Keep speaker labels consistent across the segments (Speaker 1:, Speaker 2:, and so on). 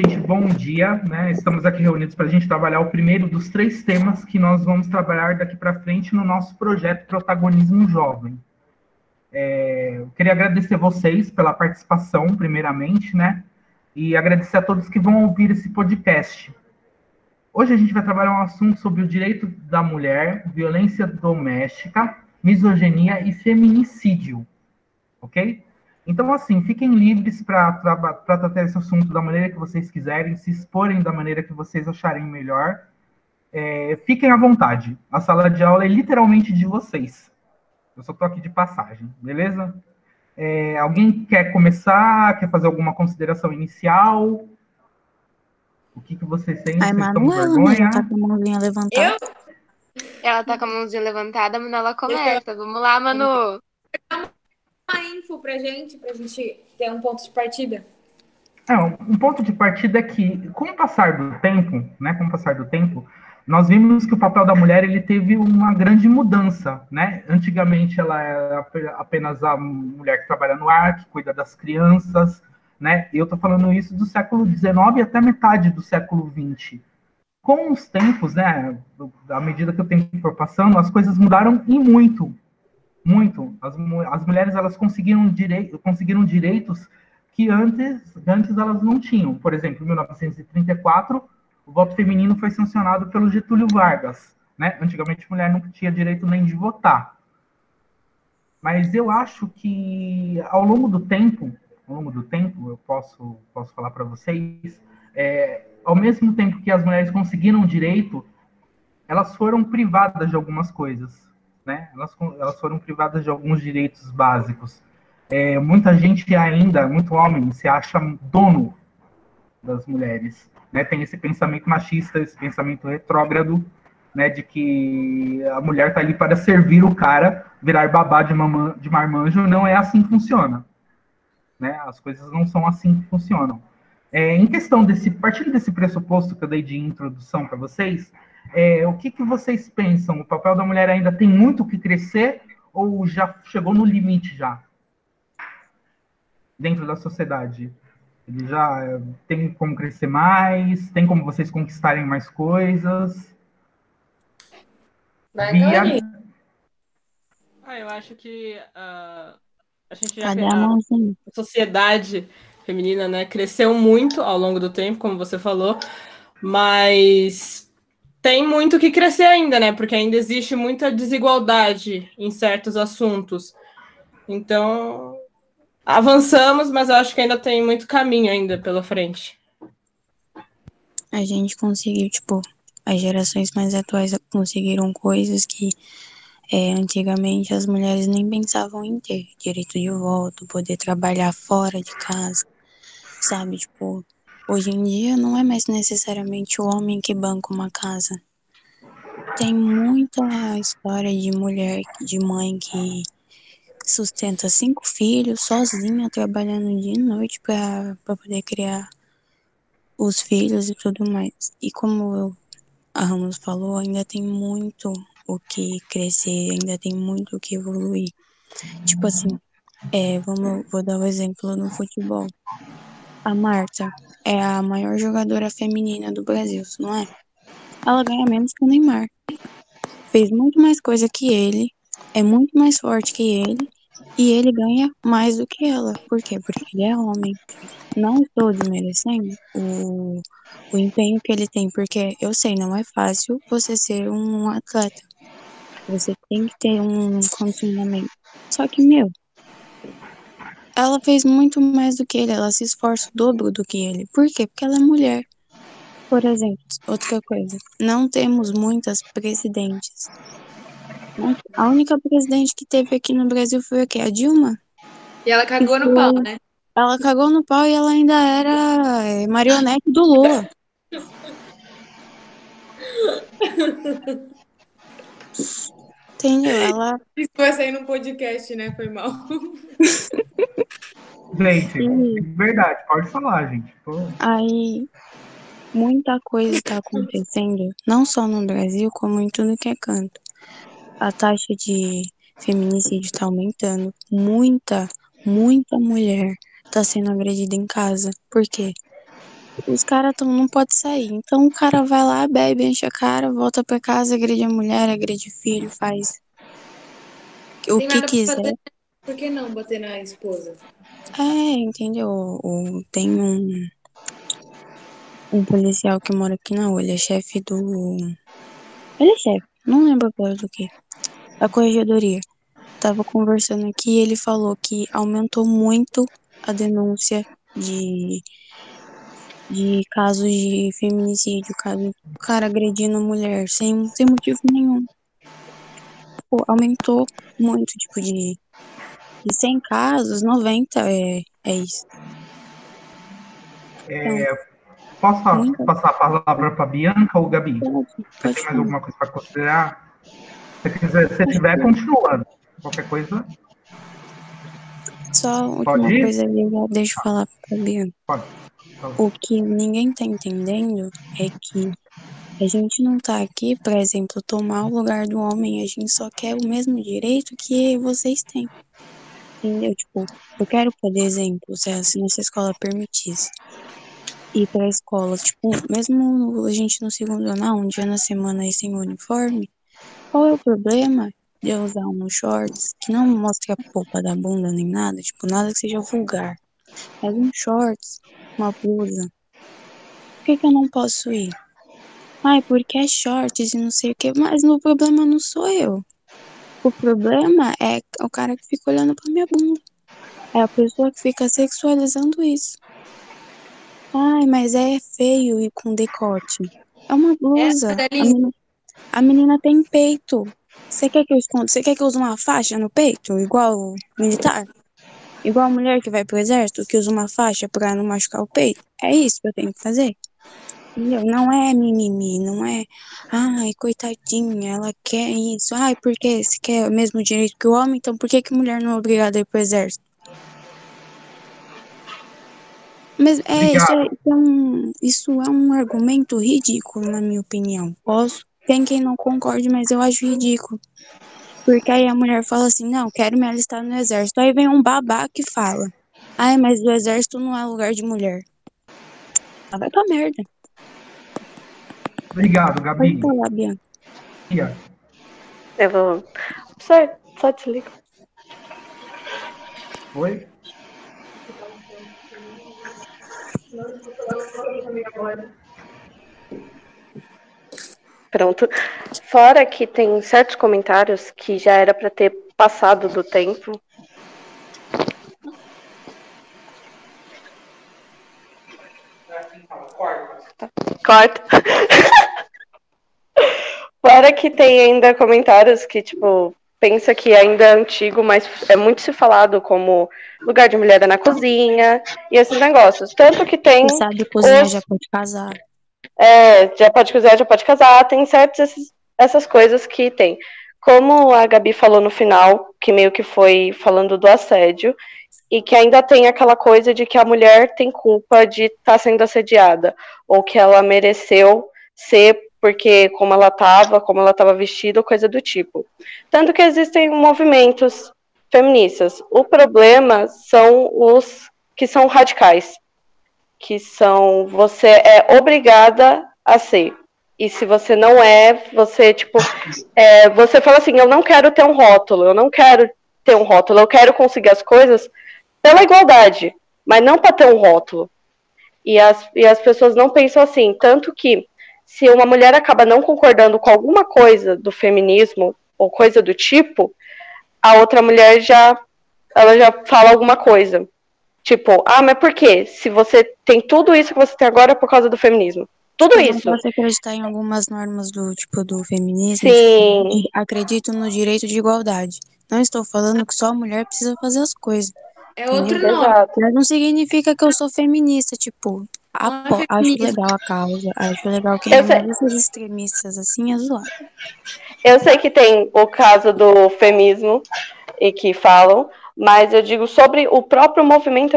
Speaker 1: gente, bom dia. Né? Estamos aqui reunidos para a gente trabalhar o primeiro dos três temas que nós vamos trabalhar daqui para frente no nosso projeto Protagonismo Jovem. É, eu queria agradecer vocês pela participação, primeiramente, né? E agradecer a todos que vão ouvir esse podcast. Hoje a gente vai trabalhar um assunto sobre o direito da mulher, violência doméstica, misoginia e feminicídio, ok? Então, assim, fiquem livres para tratar esse assunto da maneira que vocês quiserem, se exporem da maneira que vocês acharem melhor. É, fiquem à vontade. A sala de aula é literalmente de vocês. Eu só estou aqui de passagem, beleza? É, alguém quer começar? Quer fazer alguma consideração inicial? O que, que vocês sentem?
Speaker 2: Ai, Manuela, tá com a mãozinha levantada. Eu?
Speaker 3: Ela tá com a mãozinha levantada, mas ela começa. Vamos lá, Manu
Speaker 4: uma info pra gente, pra gente ter um ponto de partida?
Speaker 1: É, um ponto de partida é que, com o passar do tempo, né, com o passar do tempo, nós vimos que o papel da mulher ele teve uma grande mudança, né? Antigamente ela era apenas a mulher que trabalha no ar, que cuida das crianças, né? Eu estou falando isso do século XIX até metade do século XX. Com os tempos, né? À medida que o tempo for passando, as coisas mudaram e muito muito. As, as mulheres elas conseguiram, direi conseguiram direitos que antes, antes elas não tinham. Por exemplo, em 1934, o voto feminino foi sancionado pelo Getúlio Vargas. Né? Antigamente, a mulher não tinha direito nem de votar. Mas eu acho que ao longo do tempo, ao longo do tempo, eu posso, posso falar para vocês, é, ao mesmo tempo que as mulheres conseguiram direito, elas foram privadas de algumas coisas né? Elas, elas foram privadas de alguns direitos básicos. É, muita gente ainda, muito homem, se acha dono das mulheres, né? Tem esse pensamento machista, esse pensamento retrógrado, né? De que a mulher está ali para servir o cara, virar babá de, mamã, de marmanjo, não é assim que funciona, né? As coisas não são assim que funcionam. É, em questão desse, partindo desse pressuposto que eu dei de introdução para vocês, é, o que, que vocês pensam? O papel da mulher ainda tem muito que crescer ou já chegou no limite já? Dentro da sociedade? Ele já é, tem como crescer mais? Tem como vocês conquistarem mais coisas?
Speaker 4: Vai, Bia...
Speaker 5: Ah, eu acho que uh, a gente já a, a sociedade feminina, né, cresceu muito ao longo do tempo, como você falou, mas tem muito que crescer ainda, né? Porque ainda existe muita desigualdade em certos assuntos. Então, avançamos, mas acho que ainda tem muito caminho ainda pela frente.
Speaker 2: A gente conseguiu, tipo, as gerações mais atuais conseguiram coisas que é, antigamente as mulheres nem pensavam em ter. Direito de voto, poder trabalhar fora de casa, sabe? Tipo, Hoje em dia não é mais necessariamente o homem que banca uma casa. Tem muita história de mulher, de mãe que sustenta cinco filhos sozinha, trabalhando dia e noite para poder criar os filhos e tudo mais. E como a Ramos falou, ainda tem muito o que crescer, ainda tem muito o que evoluir. Tipo assim, é, vamos, vou dar um exemplo no futebol. A Marta, é a maior jogadora feminina do Brasil, não é? Ela ganha menos que o Neymar. Fez muito mais coisa que ele, é muito mais forte que ele, e ele ganha mais do que ela. Por quê? Porque ele é homem. Não estou desmerecendo o, o empenho que ele tem, porque eu sei, não é fácil você ser um atleta. Você tem que ter um condicionamento. Só que, meu, ela fez muito mais do que ele, ela se esforça o dobro do que ele. Por quê? Porque ela é mulher. Por exemplo, outra coisa, não temos muitas presidentes. A única presidente que teve aqui no Brasil foi o quê? A Dilma?
Speaker 4: E ela cagou no pau, né?
Speaker 2: Ela cagou no pau e ela ainda era é, marionete do Lula. Entendeu? Ela.
Speaker 4: Isso vai sair no podcast, né? Foi mal.
Speaker 1: Gente, verdade, pode falar, gente. Pô.
Speaker 2: Aí, muita coisa está acontecendo, não só no Brasil, como em tudo que é canto. A taxa de feminicídio está aumentando. Muita, muita mulher está sendo agredida em casa. Por quê? Os caras não pode sair. Então o cara vai lá, bebe, enche a cara, volta pra casa, agride a mulher, agride filho, faz o que quiser. Bater,
Speaker 4: por que não bater na esposa?
Speaker 2: É, entendeu? O, tem um, um policial que mora aqui na rua, ele é chefe do. Ele é chefe, não lembro agora do que. Da corregedoria. Tava conversando aqui e ele falou que aumentou muito a denúncia de de casos de feminicídio, caso o cara agredindo a mulher sem, sem motivo nenhum. Pô, aumentou muito, tipo, de, de 100 casos, 90 é, é isso.
Speaker 1: É, então, posso muito... passar a palavra para Bianca ou Gabi? Pode, pode Você tem mais alguma coisa para considerar? Se quiser, se tiver, continua. Qualquer coisa.
Speaker 2: Só última coisa ali, deixa eu falar para Bianca. Pode. O que ninguém tá entendendo é que a gente não tá aqui, por exemplo, tomar o lugar do homem, a gente só quer o mesmo direito que vocês têm. Entendeu? Tipo, eu quero, por exemplo, se a, nossa escola permitisse ir pra escola, tipo, mesmo a gente no segundo ano, um dia na semana aí sem uniforme, qual é o problema de eu usar um shorts que não mostre a polpa da bunda nem nada, tipo, nada que seja vulgar. Mas um shorts uma blusa. Por que, que eu não posso ir? Ai, porque é shorts e não sei o que. Mas o problema não sou eu. O problema é o cara que fica olhando pra minha bunda. É a pessoa que fica sexualizando isso. Ai, mas é feio e com decote. É uma blusa. É, a, menina, a menina tem peito. Você quer que eu esconda? Você quer que eu use uma faixa no peito, igual militar? Igual a mulher que vai pro exército, que usa uma faixa pra não machucar o peito. É isso que eu tenho que fazer. Entendeu? Não é mimimi, não é, ai, coitadinha, ela quer isso. Ai, porque se quer o mesmo direito que o homem, então por que, que mulher não é obrigada a ir pro exército? Mas é, isso é, isso é, um, isso é um argumento ridículo, na minha opinião. Posso, tem quem não concorde, mas eu acho ridículo. Porque aí a mulher fala assim, não, quero me alistar no exército. Aí vem um babá que fala, ai, mas o exército não é lugar de mulher. Ela vai pra merda.
Speaker 1: Obrigado, Gabi.
Speaker 2: Pode falar, Bianca.
Speaker 6: Eu vou... Só, só desliga.
Speaker 1: Oi?
Speaker 6: Pronto. Fora que tem certos comentários que já era para ter passado do tempo. Corta. Fora que tem ainda comentários que, tipo, pensa que ainda é antigo, mas é muito se falado como lugar de mulher é na cozinha e esses negócios. Tanto que tem.
Speaker 2: Você sabe cozinhar os... já pode casar.
Speaker 6: É, já pode cozinhar, já pode casar, tem certas essas coisas que tem. Como a Gabi falou no final, que meio que foi falando do assédio, e que ainda tem aquela coisa de que a mulher tem culpa de estar tá sendo assediada, ou que ela mereceu ser porque como ela estava, como ela estava vestida, coisa do tipo. Tanto que existem movimentos feministas. O problema são os que são radicais, que são você é obrigada a ser. E se você não é, você, tipo, é, você fala assim, eu não quero ter um rótulo, eu não quero ter um rótulo, eu quero conseguir as coisas pela igualdade, mas não para ter um rótulo. E as, e as pessoas não pensam assim, tanto que se uma mulher acaba não concordando com alguma coisa do feminismo ou coisa do tipo, a outra mulher já ela já fala alguma coisa. Tipo, ah, mas por quê? Se você tem tudo isso que você tem agora é por causa do feminismo. Tudo
Speaker 2: eu
Speaker 6: isso.
Speaker 2: Você acreditar em algumas normas do tipo do feminismo?
Speaker 6: Sim. Tipo,
Speaker 2: acredito no direito de igualdade. Não estou falando que só a mulher precisa fazer as coisas.
Speaker 4: É outro nome.
Speaker 2: Mas não significa que eu sou feminista, tipo, apo, é acho legal a causa, acho legal que não esses extremistas assim é zoado.
Speaker 6: Eu sei que tem o caso do feminismo e que falam, mas eu digo sobre o próprio movimento,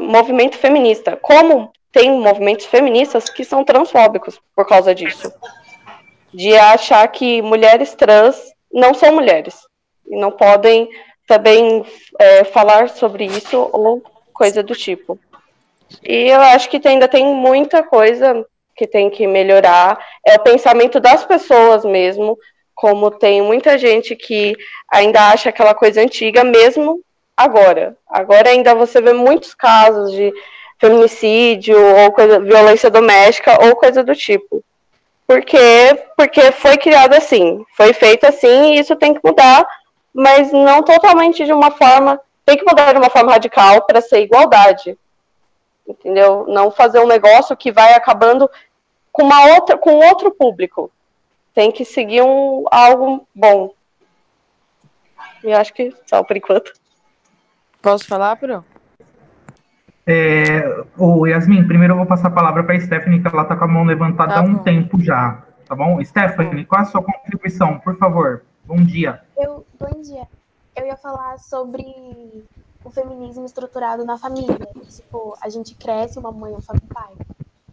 Speaker 6: movimento feminista. Como tem movimentos feministas que são transfóbicos por causa disso. De achar que mulheres trans não são mulheres. E não podem também é, falar sobre isso ou coisa do tipo. E eu acho que ainda tem muita coisa que tem que melhorar. É o pensamento das pessoas mesmo, como tem muita gente que ainda acha aquela coisa antiga, mesmo agora. Agora ainda você vê muitos casos de feminicídio ou coisa, violência doméstica ou coisa do tipo. Porque, porque foi criado assim, foi feito assim e isso tem que mudar, mas não totalmente de uma forma, tem que mudar de uma forma radical para ser igualdade. Entendeu? Não fazer um negócio que vai acabando com uma outra com outro público. Tem que seguir um algo bom. E acho que só por enquanto.
Speaker 7: Posso falar, Pro?
Speaker 1: É, o Yasmin, primeiro eu vou passar a palavra para a Stephanie, que ela está com a mão levantada tá há um tempo já, tá bom? Stephanie, qual a sua contribuição, por favor? Bom dia.
Speaker 8: Eu, bom dia. Eu ia falar sobre o feminismo estruturado na família. Tipo, a gente cresce, uma mãe, um pai,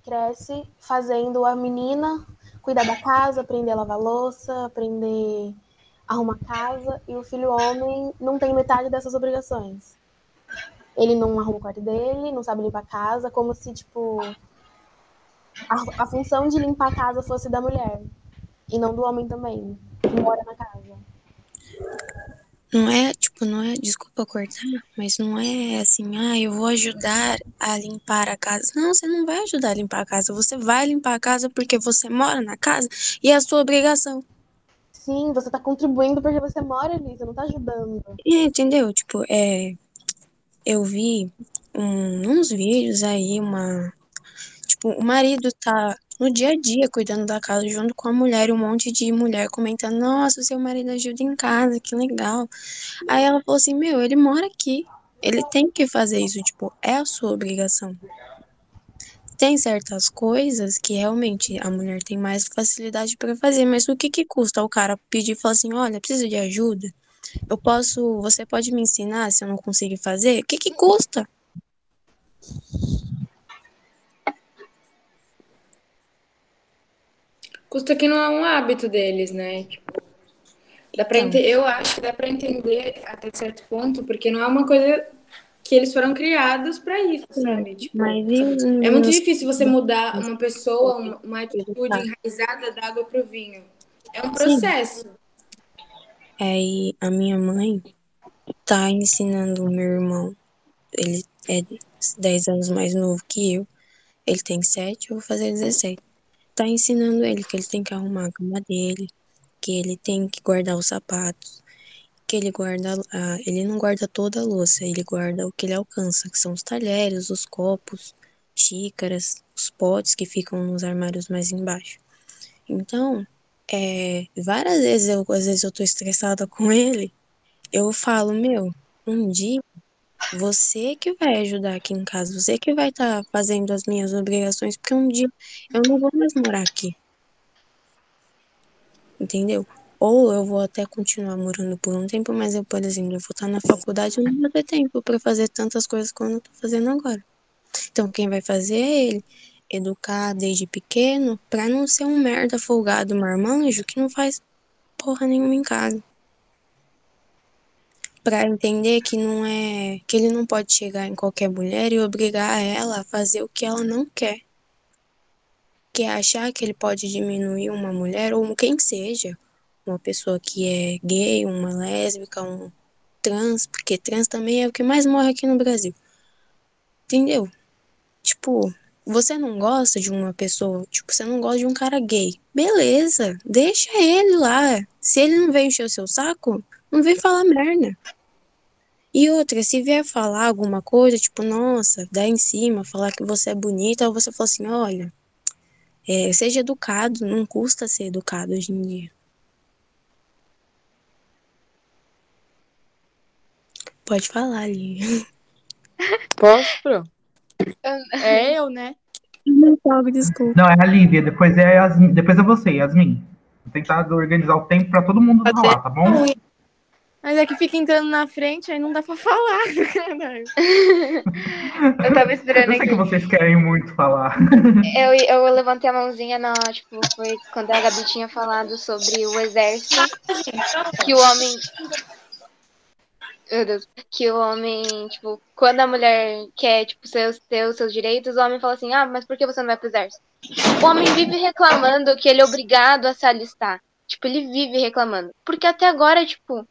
Speaker 8: cresce fazendo a menina cuidar da casa, aprender a lavar louça, aprender a arrumar casa, e o filho homem não tem metade dessas obrigações ele não arruma o quarto dele, não sabe limpar a casa, como se, tipo, a, a, função de limpar a casa fosse da mulher e não do homem também, que mora na casa.
Speaker 2: Não é, tipo, não é, desculpa cortar, mas não é assim, ah, eu vou ajudar a limpar a casa. Não, você não vai ajudar a limpar a casa, você vai limpar a casa porque você mora na casa e é a sua obrigação.
Speaker 8: Sim, você tá contribuindo porque você mora ali, você não tá ajudando.
Speaker 2: É, entendeu? Tipo, é, eu vi um, uns vídeos aí, uma. Tipo, o marido tá no dia a dia cuidando da casa junto com a mulher, e um monte de mulher comentando: Nossa, seu marido ajuda em casa, que legal. Aí ela falou assim: Meu, ele mora aqui, ele tem que fazer isso, tipo, é a sua obrigação. Tem certas coisas que realmente a mulher tem mais facilidade para fazer, mas o que que custa o cara pedir e falar assim: Olha, preciso de ajuda? Eu posso, você pode me ensinar se eu não conseguir fazer? O que que custa?
Speaker 4: Custa que não é um hábito deles, né? Tipo, dá pra então. Eu acho que dá para entender até certo ponto, porque não é uma coisa que eles foram criados para isso, sabe? Tipo, é muito difícil você mudar uma pessoa, uma, uma atitude enraizada da água para o vinho. É um processo. Sim.
Speaker 2: Aí a minha mãe tá ensinando o meu irmão. Ele é 10 anos mais novo que eu. Ele tem 7, eu vou fazer 17. Tá ensinando ele que ele tem que arrumar a cama dele, que ele tem que guardar os sapatos, que ele guarda a, ele não guarda toda a louça, ele guarda o que ele alcança, que são os talheres, os copos, xícaras, os potes que ficam nos armários mais embaixo. Então, é, várias vezes eu, às vezes eu tô estressada com ele, eu falo, meu, um dia você que vai ajudar aqui em casa, você que vai estar tá fazendo as minhas obrigações, porque um dia eu não vou mais morar aqui. Entendeu? Ou eu vou até continuar morando por um tempo, mas eu, por exemplo, eu vou estar tá na faculdade e não vou ter tempo para fazer tantas coisas quanto eu tô fazendo agora. Então, quem vai fazer é ele educar desde pequeno para não ser um merda folgado marmanjo que não faz porra nenhuma em casa. Para entender que não é que ele não pode chegar em qualquer mulher e obrigar ela a fazer o que ela não quer. Que é achar que ele pode diminuir uma mulher ou quem seja, uma pessoa que é gay, uma lésbica, um trans, porque trans também é o que mais morre aqui no Brasil. Entendeu? Tipo, você não gosta de uma pessoa, tipo, você não gosta de um cara gay. Beleza, deixa ele lá. Se ele não vem encher o seu saco, não vem falar merda. E outra, se vier falar alguma coisa, tipo, nossa, dá em cima, falar que você é bonita, ou você fala assim, olha, é, seja educado, não custa ser educado hoje em dia. Pode falar ali.
Speaker 7: Posso, Pro? É eu, né?
Speaker 2: Não sabe, desculpa.
Speaker 1: Não, é a Lívia, depois é, Yasmin, depois é você, Yasmin. Vou tentar organizar o tempo para todo mundo falar, tá bom?
Speaker 7: Mas é que fica entrando na frente, aí não dá pra falar.
Speaker 3: eu tava esperando
Speaker 1: eu sei
Speaker 3: aqui.
Speaker 1: que vocês querem muito falar.
Speaker 3: Eu, eu levantei a mãozinha na, tipo, foi quando a Gabi tinha falado sobre o exército, que o homem Meu Deus. Que o homem, tipo, quando a mulher quer, tipo, ter, ter os seus direitos, o homem fala assim, ah, mas por que você não vai pro exército? O homem vive reclamando que ele é obrigado a se alistar. Tipo, ele vive reclamando. Porque até agora, tipo,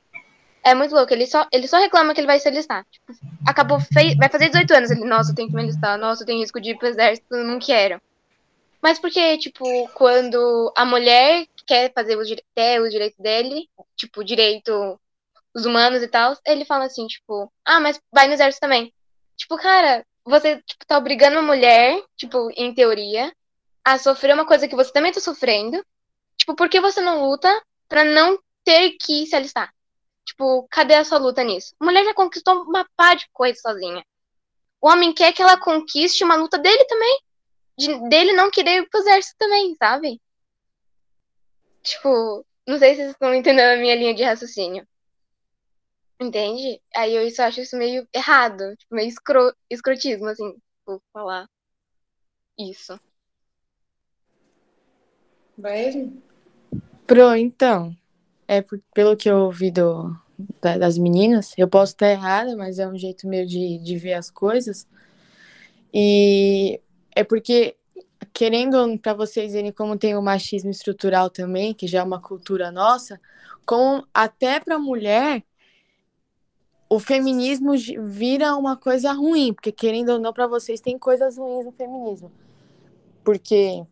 Speaker 3: é muito louco. Ele só, ele só reclama que ele vai se alistar. Tipo, acabou, fei... vai fazer 18 anos. Ele, nossa, eu tenho que me alistar. Nossa, eu tenho risco de ir pro exército, não quero. Mas porque, tipo, quando a mulher quer fazer os, quer os direitos dele, tipo, direito os humanos e tal, ele fala assim, tipo, ah, mas vai no exército também. Tipo, cara, você tipo, tá obrigando uma mulher, tipo, em teoria, a sofrer uma coisa que você também tá sofrendo. Tipo, por que você não luta pra não ter que se alistar? Tipo, cadê a sua luta nisso? A mulher já conquistou uma pá de coisa sozinha. O homem quer que ela conquiste uma luta dele também. De, dele não querer ir pro exército também, sabe? Tipo, não sei se vocês estão entendendo a minha linha de raciocínio. Entende? Aí eu isso acho isso meio errado, tipo, meio escro, escrotismo, assim, vou falar isso.
Speaker 4: Vai?
Speaker 7: Pro, então, é por, pelo que eu ouvi do, da, das meninas, eu posso estar errada, mas é um jeito meio de, de ver as coisas. E é porque, querendo para vocês verem como tem o machismo estrutural também, que já é uma cultura nossa, com até para mulher o feminismo vira uma coisa ruim, porque querendo ou não, para vocês tem coisas ruins no feminismo. Porque,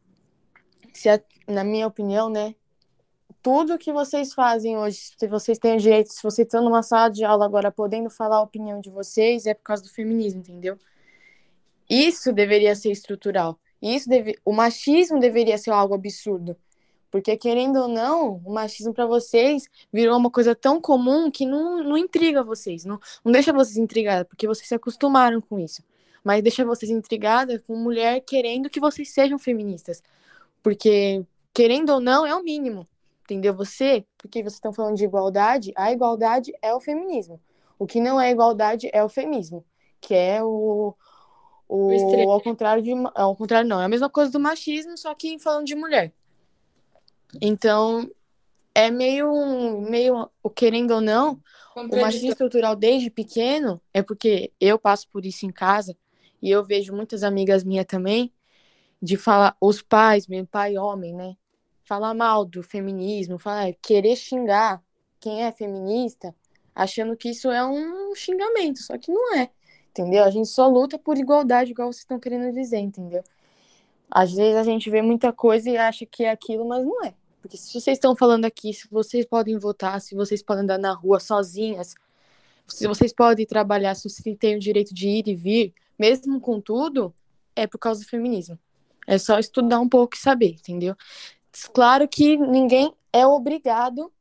Speaker 7: se a, na minha opinião, né, tudo que vocês fazem hoje, se vocês têm direito, se vocês estão numa sala de aula agora podendo falar a opinião de vocês, é por causa do feminismo, entendeu? Isso deveria ser estrutural. Isso deve, o machismo deveria ser algo absurdo. Porque, querendo ou não, o machismo para vocês virou uma coisa tão comum que não, não intriga vocês, não, não deixa vocês intrigadas, porque vocês se acostumaram com isso. Mas deixa vocês intrigadas com mulher querendo que vocês sejam feministas. Porque, querendo ou não, é o mínimo. Entendeu? Você, porque vocês estão falando de igualdade, a igualdade é o feminismo. O que não é igualdade é o feminismo, que é o, o, o ao contrário de ao contrário não, é a mesma coisa do machismo, só que falando de mulher. Então, é meio, meio, querendo ou não, o machismo estrutural desde pequeno é porque eu passo por isso em casa e eu vejo muitas amigas minhas também de falar, os pais, meu pai homem, né? Falar mal do feminismo, falar, querer xingar quem é feminista, achando que isso é um xingamento, só que não é, entendeu? A gente só luta por igualdade, igual vocês estão querendo dizer, entendeu? Às vezes a gente vê muita coisa e acha que é aquilo, mas não é. Porque se vocês estão falando aqui, se vocês podem votar, se vocês podem andar na rua sozinhas, se vocês podem trabalhar, se vocês têm o direito de ir e vir, mesmo com tudo, é por causa do feminismo. É só estudar um pouco e saber, entendeu? Claro que ninguém é obrigado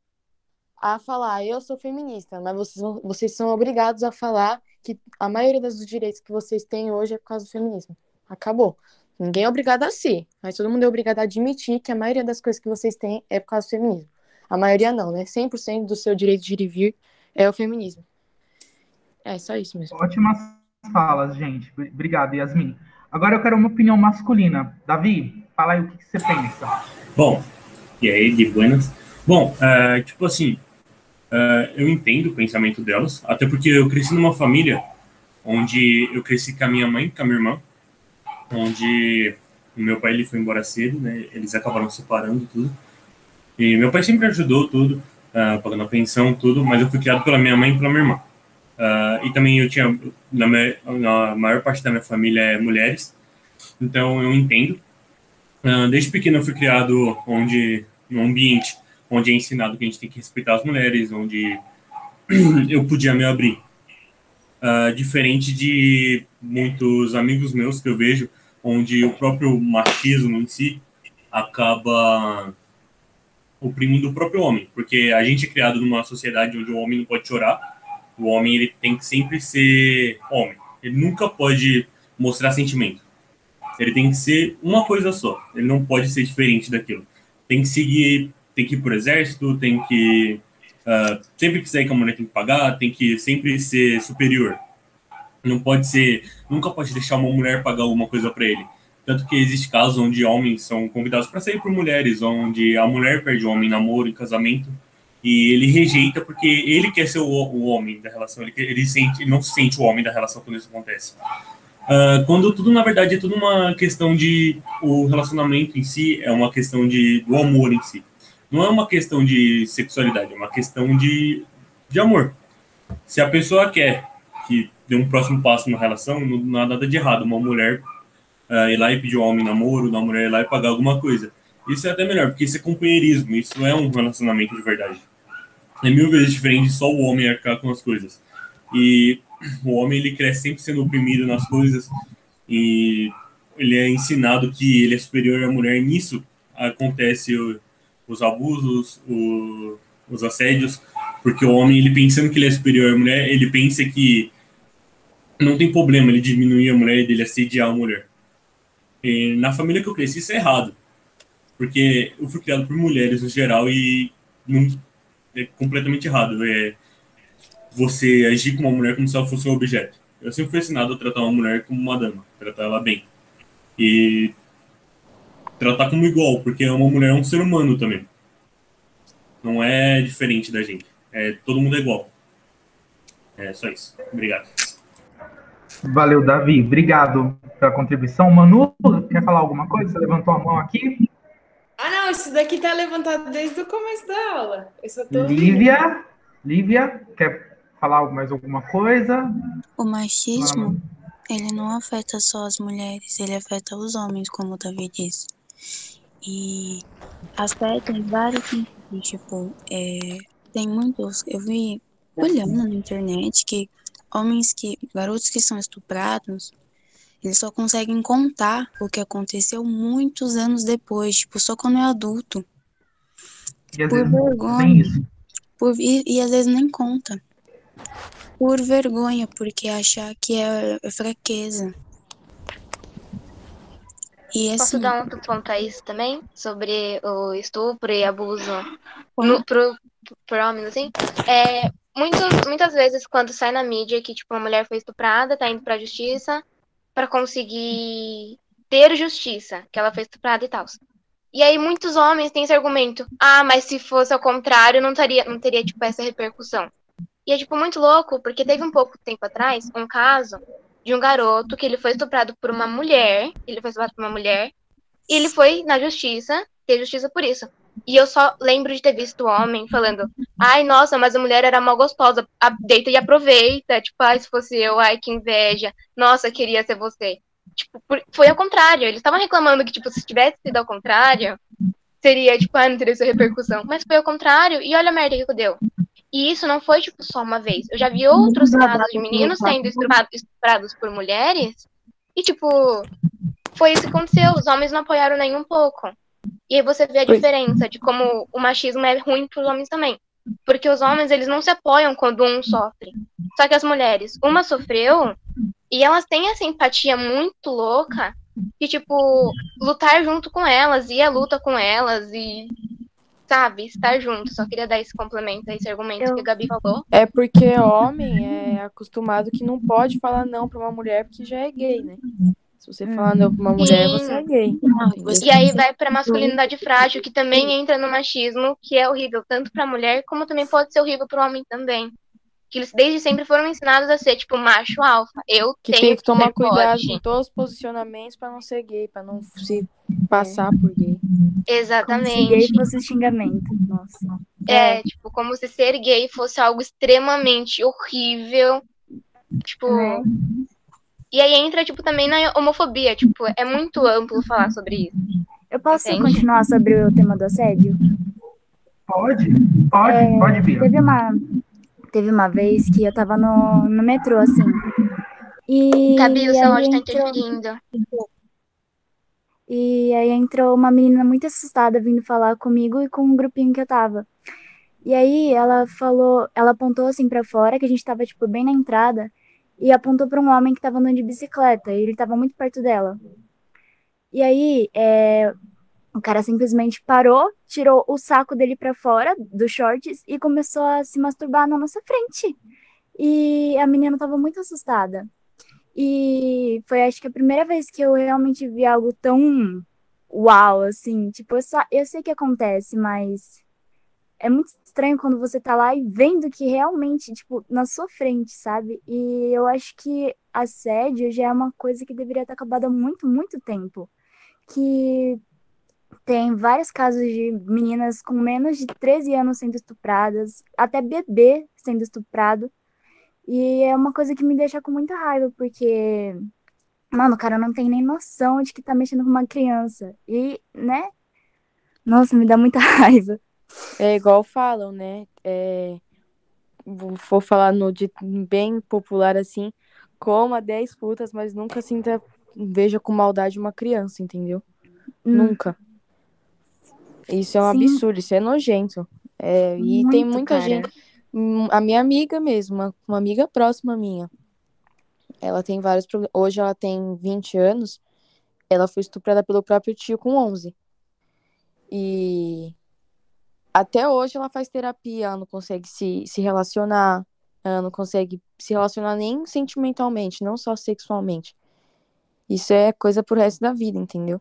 Speaker 7: a falar, eu sou feminista, mas vocês, vocês são obrigados a falar que a maioria dos direitos que vocês têm hoje é por causa do feminismo. Acabou. Ninguém é obrigado a ser, mas todo mundo é obrigado a admitir que a maioria das coisas que vocês têm é por causa do feminismo. A maioria não, né? 100% do seu direito de ir e vir é o feminismo. É só isso mesmo.
Speaker 1: Ótimas falas, gente. Obrigado, Yasmin. Agora eu quero uma opinião masculina. Davi, fala aí o que você pensa.
Speaker 9: Bom, e aí, de buenas. Bom, uh, tipo assim, uh, eu entendo o pensamento delas, até porque eu cresci numa família onde eu cresci com a minha mãe, com a minha irmã, onde meu pai ele foi embora cedo, né? Eles acabaram separando tudo. E meu pai sempre ajudou tudo, uh, pagando a pensão, tudo, mas eu fui criado pela minha mãe e pela minha irmã. Uh, e também eu tinha, na, minha, na, maior parte da minha família é mulheres, então eu entendo. Uh, desde pequeno eu fui criado onde, num ambiente onde é ensinado que a gente tem que respeitar as mulheres, onde eu podia me abrir. Uh, diferente de muitos amigos meus que eu vejo onde o próprio machismo em si acaba oprimindo o próprio homem, porque a gente é criado numa sociedade onde o homem não pode chorar, o homem ele tem que sempre ser homem, ele nunca pode mostrar sentimento, ele tem que ser uma coisa só, ele não pode ser diferente daquilo, tem que seguir, tem que ir pro exército, tem que uh, sempre que quiser que a mulher tem que pagar, tem que sempre ser superior, não pode ser, nunca pode deixar uma mulher pagar alguma coisa para ele. Tanto que existe casos onde homens são convidados para sair por mulheres, onde a mulher perde o homem em namoro, em casamento, E ele rejeita porque ele quer ser o, o homem da relação, ele, ele, sente, ele não se sente o homem da relação quando isso acontece. Uh, quando tudo, na verdade, é tudo uma questão de. O relacionamento em si é uma questão de, do amor em si. Não é uma questão de sexualidade, é uma questão de, de amor. Se a pessoa quer que dê um próximo passo na relação, não nada de errado. Uma mulher uh, ir lá e pedir um homem namoro, uma mulher ir lá e pagar alguma coisa. Isso é até melhor, porque isso é companheirismo, isso é um relacionamento de verdade. É mil vezes diferente só o homem arcar com as coisas. E o homem ele cresce sempre sendo oprimido nas coisas e ele é ensinado que ele é superior à mulher. Nisso acontece o, os abusos, o, os assédios, porque o homem ele pensando que ele é superior à mulher, ele pensa que não tem problema ele diminuir a mulher dele assediar a mulher. E na família que eu cresci isso é errado, porque eu fui criado por mulheres no geral e não, é completamente errado. É, você agir com uma mulher como se ela fosse um objeto. Eu sempre fui ensinado a tratar uma mulher como uma dama, tratar ela bem. E tratar como igual, porque uma mulher é um ser humano também. Não é diferente da gente. É, todo mundo é igual. É só isso. Obrigado.
Speaker 1: Valeu, Davi. Obrigado pela contribuição. Manu, quer falar alguma coisa? Você levantou a mão aqui?
Speaker 4: Ah, não, isso daqui tá levantado desde o começo da aula. Eu só tô
Speaker 1: Lívia, Lívia, quer falar mais alguma coisa?
Speaker 2: O machismo, ele não afeta só as mulheres, ele afeta os homens, como o Davi disse. E afeta em vários sentidos, tipo, é, tem muitos, eu vi olhando na internet que homens que, garotos que são estuprados, eles só conseguem contar o que aconteceu muitos anos depois, tipo, só quando é adulto.
Speaker 1: E por vergonha.
Speaker 2: Por, e, e às vezes nem conta por vergonha, porque achar que é, é fraqueza.
Speaker 3: E, Posso assim, dar outro ponto a isso também? Sobre o estupro e abuso no, pro, por homens, assim? É, muitos, muitas vezes, quando sai na mídia que tipo, uma mulher foi estuprada, tá indo pra justiça para conseguir ter justiça, que ela foi estuprada e tal. E aí muitos homens têm esse argumento: ah, mas se fosse ao contrário, não teria, não teria tipo, essa repercussão. E é, tipo, muito louco, porque teve um pouco tempo atrás um caso de um garoto que ele foi estuprado por uma mulher, ele foi estuprado por uma mulher, e ele foi na justiça, ter justiça por isso. E eu só lembro de ter visto o homem falando, ai, nossa, mas a mulher era mal gostosa, deita e aproveita, tipo, ai, se fosse eu, ai, que inveja, nossa, queria ser você. Tipo, foi ao contrário, eles estavam reclamando que, tipo, se tivesse sido ao contrário, seria, tipo, ah, não teria essa repercussão. Mas foi ao contrário, e olha a merda que deu. E isso não foi, tipo, só uma vez. Eu já vi outros casos de meninos sendo estuprados por mulheres. E, tipo, foi isso que aconteceu. Os homens não apoiaram nem um pouco. E aí você vê a diferença de como o machismo é ruim para os homens também. Porque os homens, eles não se apoiam quando um sofre. Só que as mulheres, uma sofreu e elas têm essa empatia muito louca e, tipo, lutar junto com elas, e a luta com elas, e sabe, estar junto. Só queria dar esse complemento a esse argumento eu... que a Gabi falou.
Speaker 7: É porque homem é acostumado que não pode falar não para uma mulher porque já é gay, né? Se você falar não pra uma mulher, Sim. você é gay.
Speaker 3: E aí vai pra masculinidade frágil, que também entra no machismo, que é horrível tanto pra mulher, como também pode ser horrível pro homem também. Que eles desde sempre foram ensinados a ser, tipo, macho alfa. Eu
Speaker 7: que
Speaker 3: tenho
Speaker 7: tem que tomar cuidado com todos os posicionamentos para não ser gay, para não se passar por gay.
Speaker 3: Exatamente. Como
Speaker 10: se gay fosse xingamento. Nossa.
Speaker 3: É, é, tipo, como se ser gay fosse algo extremamente horrível. Tipo. É. E aí entra, tipo, também na homofobia. Tipo, é muito amplo falar sobre isso.
Speaker 10: Eu posso Entende? continuar sobre o tema do assédio?
Speaker 1: Pode, pode, é, pode, Bia.
Speaker 10: Teve uma, teve uma vez que eu tava no, no metrô, assim. E.
Speaker 3: Gabi, o seu áudio tá interferindo.
Speaker 10: E aí entrou uma menina muito assustada vindo falar comigo e com um grupinho que eu tava. E aí ela falou, ela apontou assim para fora, que a gente tava tipo bem na entrada, e apontou para um homem que tava andando de bicicleta, e ele tava muito perto dela. E aí, é, o cara simplesmente parou, tirou o saco dele para fora dos shorts e começou a se masturbar na nossa frente. E a menina tava muito assustada. E foi, acho que, a primeira vez que eu realmente vi algo tão uau, assim. Tipo, eu, só, eu sei que acontece, mas é muito estranho quando você tá lá e vendo que realmente, tipo, na sua frente, sabe? E eu acho que assédio já é uma coisa que deveria ter acabado há muito, muito tempo. Que tem vários casos de meninas com menos de 13 anos sendo estupradas, até bebê sendo estuprado. E é uma coisa que me deixa com muita raiva, porque, mano, o cara não tem nem noção de que tá mexendo com uma criança. E, né? Nossa, me dá muita raiva.
Speaker 7: É igual falam, né? É, vou falar no de bem popular assim, coma 10 frutas, mas nunca sinta, veja com maldade uma criança, entendeu? Hum. Nunca. Isso é um Sim. absurdo, isso é nojento. É, e Muito, tem muita cara. gente. Hum, a minha amiga mesmo, uma, uma amiga próxima minha, ela tem vários problemas. Hoje ela tem 20 anos, ela foi estuprada pelo próprio tio com 11. E até hoje ela faz terapia, ela não consegue se, se relacionar, ela não consegue se relacionar nem sentimentalmente, não só sexualmente. Isso é coisa pro resto da vida, entendeu?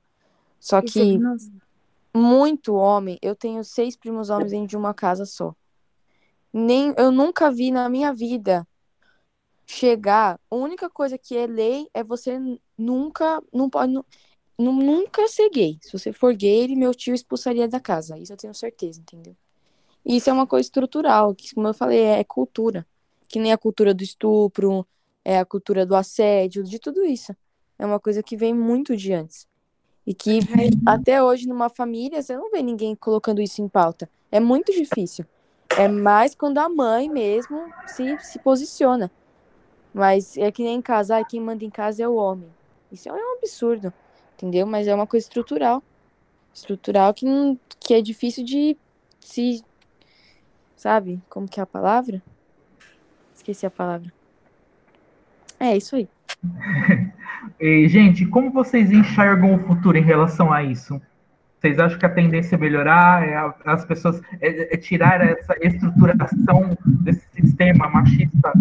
Speaker 7: Só Isso que é muito homem, eu tenho seis primos homens dentro de uma casa só. Nem eu nunca vi na minha vida chegar. A única coisa que é lei é você nunca não pode nunca ser gay. Se você for gay, ele, meu tio expulsaria da casa. Isso eu tenho certeza, entendeu? Isso é uma coisa estrutural, que, como eu falei, é cultura. Que nem a cultura do estupro, é a cultura do assédio, de tudo isso. É uma coisa que vem muito de antes. E que até hoje, numa família, você não vê ninguém colocando isso em pauta. É muito difícil. É mais quando a mãe mesmo se, se posiciona. Mas é que nem em casa, ah, quem manda em casa é o homem. Isso é um absurdo entendeu? Mas é uma coisa estrutural. Estrutural que, não, que é difícil de se. Sabe? Como que é a palavra? Esqueci a palavra. É isso aí.
Speaker 1: e, gente, como vocês enxergam o futuro em relação a isso? Vocês acham que a tendência é melhorar, é as pessoas é, é tirar essa estruturação desse sistema machista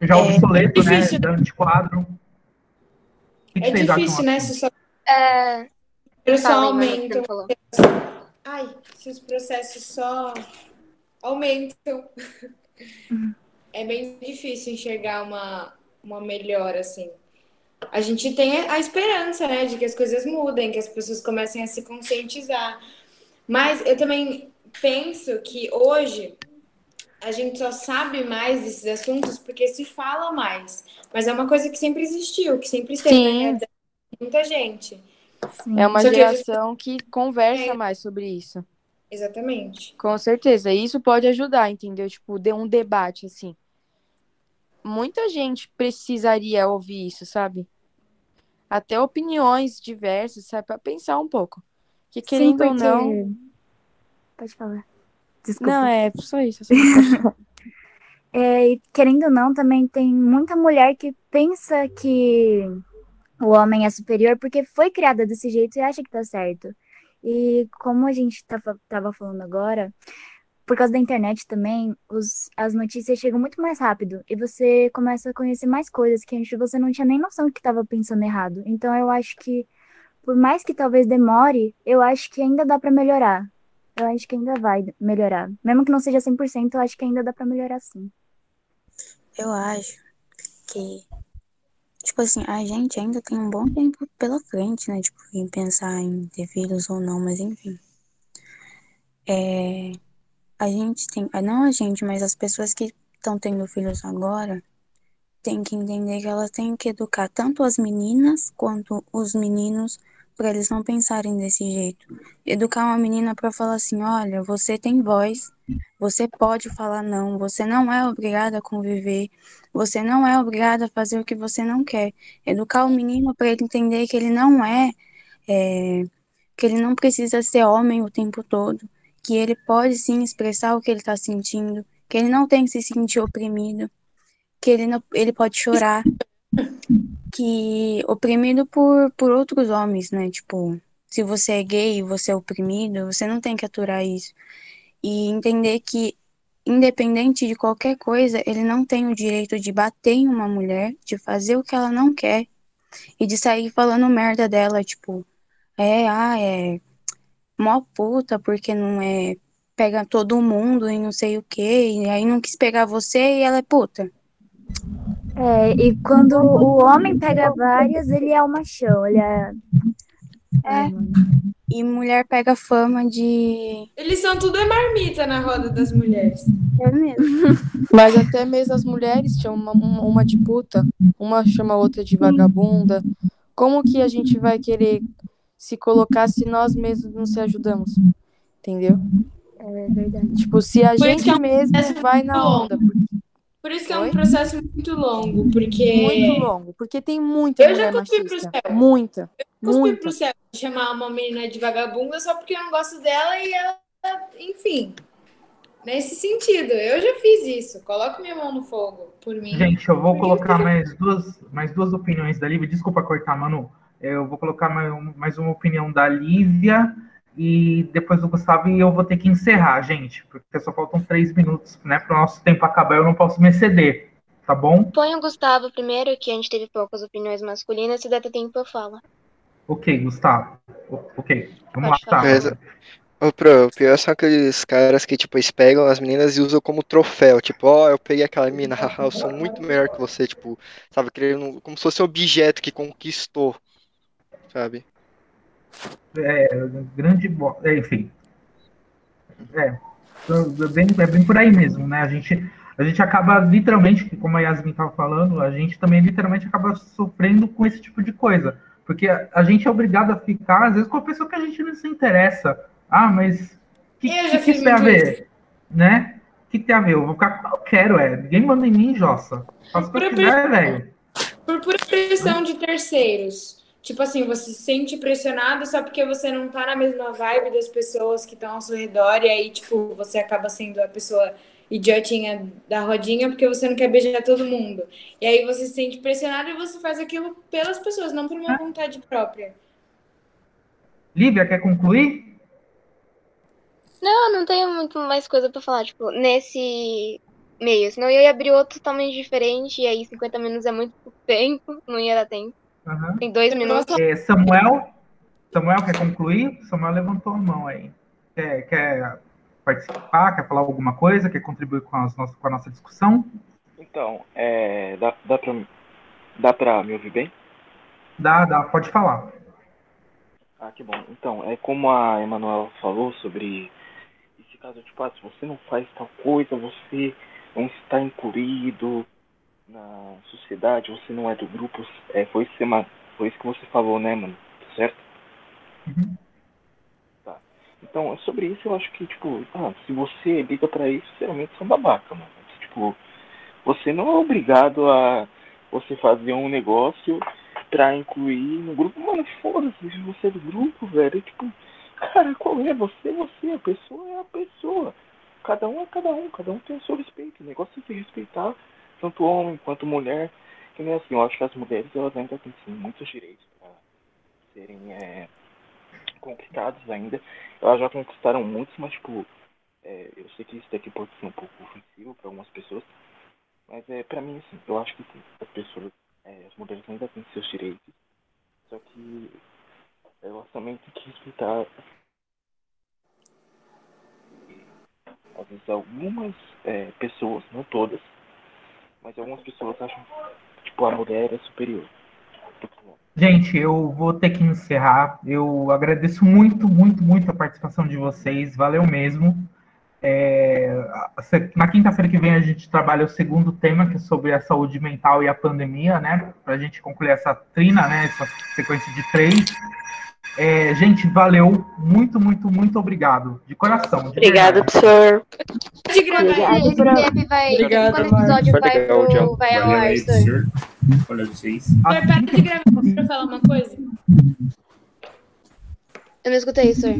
Speaker 1: já é, obsoleto, é né, de antiquadro?
Speaker 4: é difícil, né? Se só é. só aumentam. Ai, se os processos só aumentam. É bem difícil enxergar uma, uma melhora, assim. A gente tem a esperança, né, de que as coisas mudem, que as pessoas comecem a se conscientizar. Mas eu também penso que hoje a gente só sabe mais desses assuntos porque se fala mais. Mas é uma coisa que sempre existiu, que sempre esteve né? Muita gente.
Speaker 7: Sim. É uma Só geração que, que conversa é... mais sobre isso.
Speaker 4: Exatamente.
Speaker 7: Com certeza. Isso pode ajudar, entendeu? Tipo, de um debate, assim. Muita gente precisaria ouvir isso, sabe? Até opiniões diversas, sabe? Pra pensar um pouco. Que querendo Sim, porque... ou não.
Speaker 10: Pode falar. Desculpa.
Speaker 7: Não, é só isso.
Speaker 10: é, e querendo ou não, também tem muita mulher que pensa que o homem é superior porque foi criada desse jeito e acha que tá certo. E como a gente tava, falando agora, por causa da internet também, os, as notícias chegam muito mais rápido e você começa a conhecer mais coisas que antes você não tinha nem noção que estava pensando errado. Então eu acho que, por mais que talvez demore, eu acho que ainda dá para melhorar. Eu acho que ainda vai melhorar. Mesmo que não seja 100%, eu acho que ainda dá para melhorar sim.
Speaker 2: Eu acho que Tipo assim, a gente ainda tem um bom tempo pela frente, né? Tipo, em pensar em ter filhos ou não, mas enfim. É, a gente tem, ah, não a gente, mas as pessoas que estão tendo filhos agora, tem que entender que elas têm que educar tanto as meninas quanto os meninos para eles não pensarem desse jeito. Educar uma menina para falar assim, olha, você tem voz, você pode falar não, você não é obrigada a conviver, você não é obrigada a fazer o que você não quer. Educar o menino para ele entender que ele não é, é, que ele não precisa ser homem o tempo todo, que ele pode sim expressar o que ele está sentindo, que ele não tem que se sentir oprimido, que ele, não, ele pode chorar, que oprimido por, por outros homens, né? Tipo, se você é gay e você é oprimido, você não tem que aturar isso. E entender que, independente de qualquer coisa, ele não tem o direito de bater em uma mulher, de fazer o que ela não quer e de sair falando merda dela, tipo, é, ah, é mó puta porque não é pega todo mundo e não sei o que, e aí não quis pegar você e ela é puta.
Speaker 10: É, e quando o homem pega várias, ele é o machão, ele é.
Speaker 2: É. E mulher pega fama de.
Speaker 4: Eles são tudo é marmita na roda das mulheres.
Speaker 2: É mesmo.
Speaker 7: Mas até mesmo as mulheres chamam uma, uma, uma de puta, uma chama a outra de vagabunda. Como que a gente vai querer se colocar se nós mesmos não se ajudamos? Entendeu?
Speaker 10: É verdade.
Speaker 7: Tipo, se a
Speaker 4: Por
Speaker 7: gente
Speaker 4: é
Speaker 7: mesmo
Speaker 4: processo
Speaker 7: vai na onda. Porque,
Speaker 4: Por isso que é
Speaker 7: Oi?
Speaker 4: um processo muito longo, porque.
Speaker 7: muito longo. Porque tem muita
Speaker 4: Eu já cuspi pro
Speaker 7: machista.
Speaker 4: céu.
Speaker 7: Muita.
Speaker 4: cuspi
Speaker 7: Muita.
Speaker 4: pro céu chamar uma menina de vagabunda só porque eu não gosto dela e ela, enfim. Nesse sentido, eu já fiz isso. Coloco minha mão no fogo por mim.
Speaker 1: Gente, eu vou colocar
Speaker 4: eu-
Speaker 1: mais duas, mais duas opiniões da Lívia. Desculpa cortar, Manu. Eu vou colocar mais, mais uma opinião da Lívia e depois do Gustavo e eu vou ter que encerrar, gente, porque só faltam três minutos, né, para o nosso tempo acabar. Eu não posso me exceder, tá bom?
Speaker 3: Põe o Gustavo primeiro, que a gente teve poucas opiniões masculinas. Se der tempo, eu falo.
Speaker 1: Ok, Gustavo. O- Ok, vamos
Speaker 3: Pode
Speaker 1: lá, tá.
Speaker 11: O pro- o pior são aqueles caras que, tipo, eles pegam as meninas e usam como troféu. Tipo, ó, eu peguei aquela menina, haha, eu sou muito melhor que você. Tipo, sabe, querendo, como se fosse um objeto que conquistou, sabe?
Speaker 1: É, grande. é, enfim. É, é bem, é bem por aí mesmo, né? A gente, a gente acaba literalmente, como a Yasmin estava falando, a gente também literalmente acaba sofrendo com esse tipo de coisa. Porque a, a gente é obrigado a ficar, às vezes, com a pessoa que a gente não se interessa. Ah, mas o que, que, que isso tem a ver? Né? O que, tem a ver? Eu vou ficar como eu quero, é. Ninguém manda em mim, Jossa. Faço o que eu quiser, velho.
Speaker 4: Por pura pressão de terceiros. Tipo assim, você se sente pressionado só porque você não tá na mesma vibe das pessoas que estão ao seu redor, e aí, tipo, você acaba sendo a pessoa idiotinha da rodinha porque você não quer beijar todo mundo. E aí você se sente pressionado e você faz aquilo pelas pessoas, não por uma vontade própria.
Speaker 1: Lívia, quer concluir?
Speaker 3: Não, não tenho muito mais coisa pra falar, tipo, nesse meio. Senão eu ia abrir outro totalmente diferente, e aí 50 minutos é muito pouco tempo, não ia dar tempo.
Speaker 1: Aham.
Speaker 3: Tem dois minutos.
Speaker 1: É, Samuel, Samuel quer concluir? Samuel levantou a mão aí. Quer, quer participar? Quer falar alguma coisa? Quer contribuir com, as nossas, com a nossa discussão?
Speaker 12: Então, é, dá, dá, pra, dá pra me ouvir bem?
Speaker 1: Dá, dá, pode falar.
Speaker 12: Ah, que bom. Então, é como a Emanuela falou sobre esse caso, tipo, ah, se você não faz tal coisa, você não está incluído na sociedade, você não é do grupo. É, foi, isso que você, foi isso que você falou, né, mano? Certo?
Speaker 1: Uhum.
Speaker 12: Tá. Então, sobre isso, eu acho que, tipo, ah, se você liga pra isso, geralmente são babaca, mano. Tipo, você não é obrigado a você fazer um negócio pra incluir no grupo. Mano, foda-se se você é do grupo, velho. Tipo, cara, qual é? Você é você, a pessoa é a pessoa. Cada um é cada um, cada um tem o seu respeito. O negócio é se respeitar, tanto homem quanto mulher. Que nem assim, eu acho que as mulheres elas ainda têm sim, muitos direitos pra serem é, complicados ainda. Elas já conquistaram muitos, mas tipo, é, eu sei que isso daqui pode ser um pouco ofensivo para algumas pessoas. Mas é, pra mim, assim, eu acho que sim, as pessoas, é, as mulheres ainda têm seus direitos, só que elas também têm que respeitar. Às vezes algumas é, pessoas, não todas, mas algumas pessoas acham que tipo, a mulher é superior.
Speaker 1: Gente, eu vou ter que encerrar. Eu agradeço muito, muito, muito a participação de vocês. Valeu mesmo. É, na quinta-feira que vem a gente trabalha o segundo tema, que é sobre a saúde mental e a pandemia, né? Para a gente concluir essa trina, né? Essa sequência de três. É, gente, valeu. Muito, muito, muito obrigado. De coração. De
Speaker 6: Obrigado, professor.
Speaker 4: De gravar
Speaker 3: Esse vai.
Speaker 5: Obrigado,
Speaker 3: quando o episódio vai,
Speaker 11: legal,
Speaker 3: pro,
Speaker 11: John.
Speaker 3: vai ao ar,
Speaker 9: senhor. Olha vocês.
Speaker 4: Sor, para de gravar pra falar uma coisa.
Speaker 3: Eu não escutei, Sor.